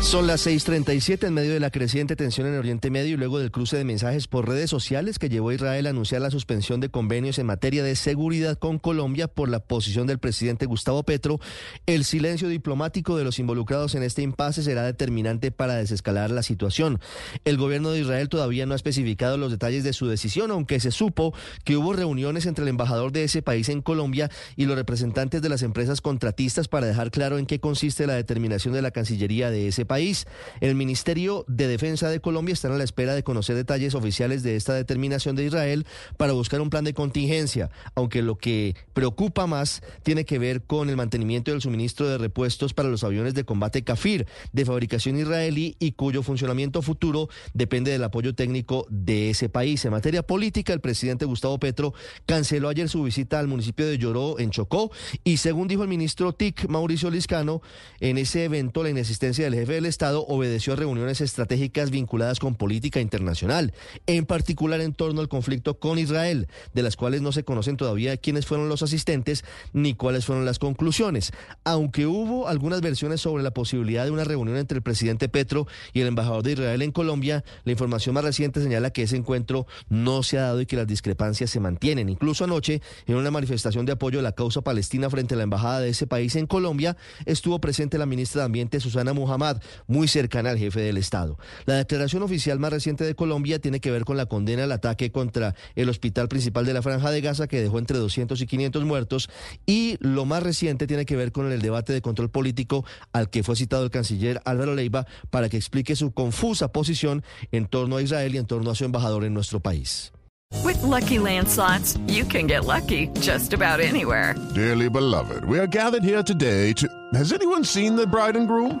Son las 6:37 en medio de la creciente tensión en Oriente Medio y luego del cruce de mensajes por redes sociales que llevó a Israel a anunciar la suspensión de convenios en materia de seguridad con Colombia por la posición del presidente Gustavo Petro. El silencio diplomático de los involucrados en este impasse será determinante para desescalar la situación. El gobierno de Israel todavía no ha especificado los detalles de su decisión, aunque se supo que hubo reuniones entre el embajador de ese país en Colombia y los representantes de las empresas contratistas para dejar claro en qué consiste la determinación de la Cancillería de ese país. El Ministerio de Defensa de Colombia está a la espera de conocer detalles oficiales de esta determinación de Israel para buscar un plan de contingencia, aunque lo que preocupa más tiene que ver con el mantenimiento del suministro de repuestos para los aviones de combate Kafir de fabricación israelí y cuyo funcionamiento futuro depende del apoyo técnico de ese país. En materia política, el presidente Gustavo Petro canceló ayer su visita al municipio de Lloró en Chocó y según dijo el ministro TIC Mauricio Liscano, en ese evento la inexistencia del del Estado obedeció a reuniones estratégicas vinculadas con política internacional, en particular en torno al conflicto con Israel, de las cuales no se conocen todavía quiénes fueron los asistentes ni cuáles fueron las conclusiones. Aunque hubo algunas versiones sobre la posibilidad de una reunión entre el presidente Petro y el embajador de Israel en Colombia, la información más reciente señala que ese encuentro no se ha dado y que las discrepancias se mantienen. Incluso anoche, en una manifestación de apoyo a la causa palestina frente a la embajada de ese país en Colombia, estuvo presente la ministra de Ambiente Susana Muhammad, muy cercana al jefe del Estado. La declaración oficial más reciente de Colombia tiene que ver con la condena al ataque contra el hospital principal de la Franja de Gaza, que dejó entre 200 y 500 muertos, y lo más reciente tiene que ver con el debate de control político al que fue citado el canciller Álvaro Leiva para que explique su confusa posición en torno a Israel y en torno a su embajador en nuestro país. With lucky landslots, you can get lucky just about anywhere. Dearly beloved, we are gathered here today to. Has anyone seen the bride and groom?